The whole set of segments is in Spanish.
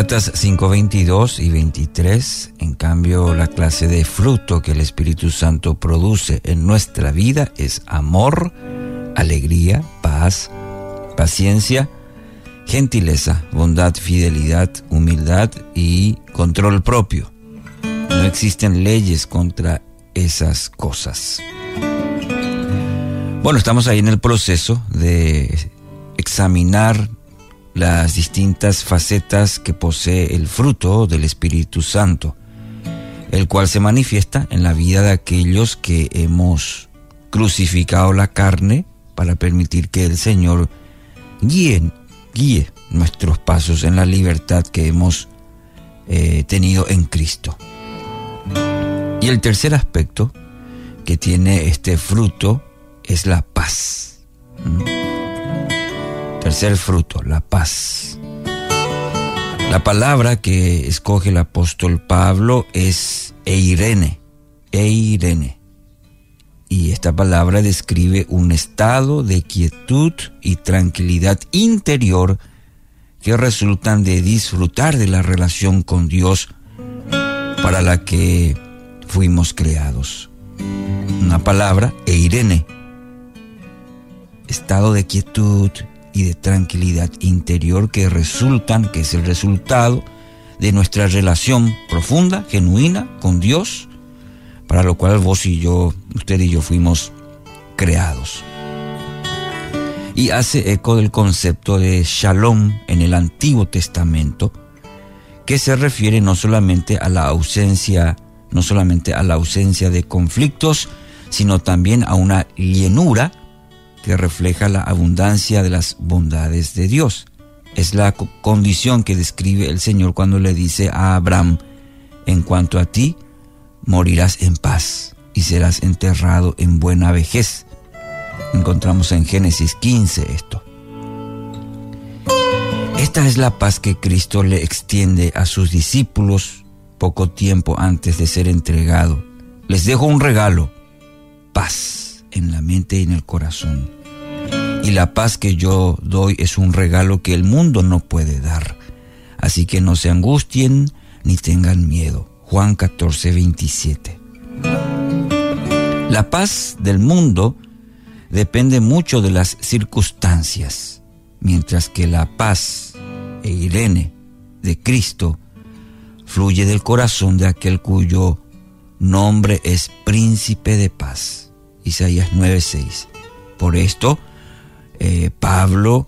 Galatas 5:22 y 23, en cambio, la clase de fruto que el Espíritu Santo produce en nuestra vida es amor, alegría, paz, paciencia, gentileza, bondad, fidelidad, humildad y control propio. No existen leyes contra esas cosas. Bueno, estamos ahí en el proceso de examinar las distintas facetas que posee el fruto del Espíritu Santo, el cual se manifiesta en la vida de aquellos que hemos crucificado la carne para permitir que el Señor guíe, guíe nuestros pasos en la libertad que hemos eh, tenido en Cristo. Y el tercer aspecto que tiene este fruto es la paz. Tercer fruto, la paz. La palabra que escoge el apóstol Pablo es eirene, eirene. Y esta palabra describe un estado de quietud y tranquilidad interior que resultan de disfrutar de la relación con Dios para la que fuimos creados. Una palabra, eirene, estado de quietud y de tranquilidad interior que resultan, que es el resultado de nuestra relación profunda, genuina con Dios, para lo cual vos y yo, usted y yo fuimos creados. Y hace eco del concepto de shalom en el Antiguo Testamento, que se refiere no solamente a la ausencia, no solamente a la ausencia de conflictos, sino también a una llenura que refleja la abundancia de las bondades de Dios. Es la condición que describe el Señor cuando le dice a Abraham, en cuanto a ti, morirás en paz y serás enterrado en buena vejez. Encontramos en Génesis 15 esto. Esta es la paz que Cristo le extiende a sus discípulos poco tiempo antes de ser entregado. Les dejo un regalo, paz en la mente y en el corazón. Y la paz que yo doy es un regalo que el mundo no puede dar. Así que no se angustien ni tengan miedo. Juan 14, 27. La paz del mundo depende mucho de las circunstancias, mientras que la paz e Irene de Cristo fluye del corazón de aquel cuyo nombre es príncipe de paz. Isaías 9:6. Por esto, eh, Pablo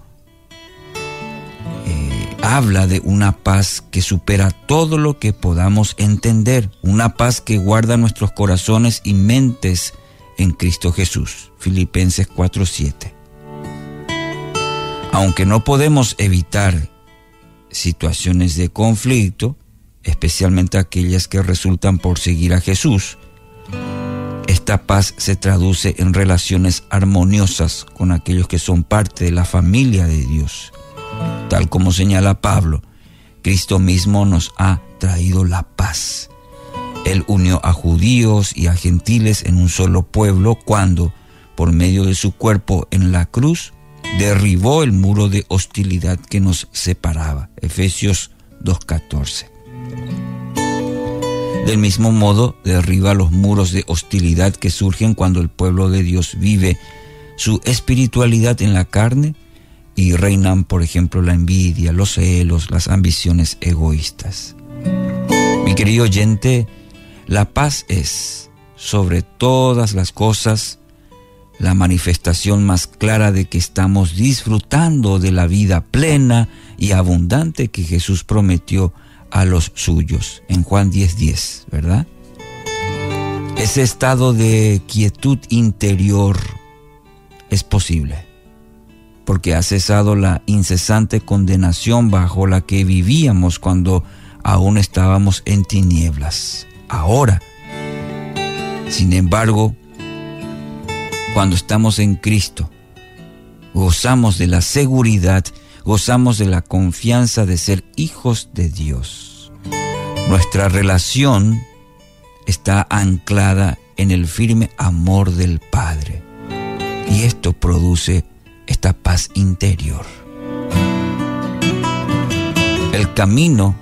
eh, habla de una paz que supera todo lo que podamos entender, una paz que guarda nuestros corazones y mentes en Cristo Jesús. Filipenses 4:7. Aunque no podemos evitar situaciones de conflicto, especialmente aquellas que resultan por seguir a Jesús, esta paz se traduce en relaciones armoniosas con aquellos que son parte de la familia de Dios. Tal como señala Pablo, Cristo mismo nos ha traído la paz. Él unió a judíos y a gentiles en un solo pueblo cuando, por medio de su cuerpo en la cruz, derribó el muro de hostilidad que nos separaba. Efesios 2.14. Del mismo modo, derriba los muros de hostilidad que surgen cuando el pueblo de Dios vive su espiritualidad en la carne y reinan, por ejemplo, la envidia, los celos, las ambiciones egoístas. Mi querido oyente, la paz es, sobre todas las cosas, la manifestación más clara de que estamos disfrutando de la vida plena y abundante que Jesús prometió a los suyos, en Juan 10:10, 10, ¿verdad? Ese estado de quietud interior es posible, porque ha cesado la incesante condenación bajo la que vivíamos cuando aún estábamos en tinieblas. Ahora, sin embargo, cuando estamos en Cristo, gozamos de la seguridad gozamos de la confianza de ser hijos de Dios. Nuestra relación está anclada en el firme amor del Padre y esto produce esta paz interior. El camino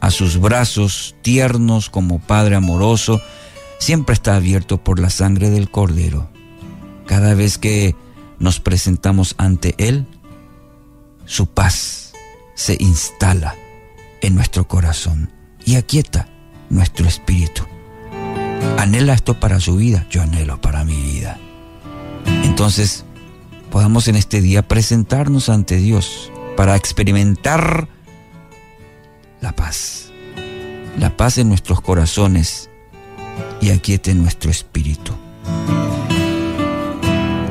a sus brazos tiernos como Padre amoroso siempre está abierto por la sangre del Cordero. Cada vez que nos presentamos ante Él, su paz se instala en nuestro corazón y aquieta nuestro espíritu. ¿Anhela esto para su vida? Yo anhelo para mi vida. Entonces, podamos en este día presentarnos ante Dios para experimentar la paz. La paz en nuestros corazones y aquiete nuestro espíritu.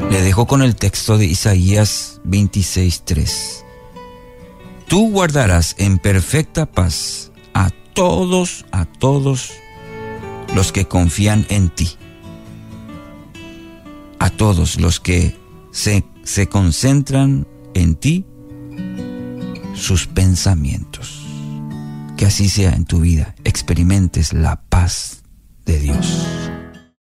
Le dejo con el texto de Isaías 26:3. Tú guardarás en perfecta paz a todos, a todos los que confían en ti. A todos los que se, se concentran en ti, sus pensamientos. Que así sea en tu vida, experimentes la paz de Dios.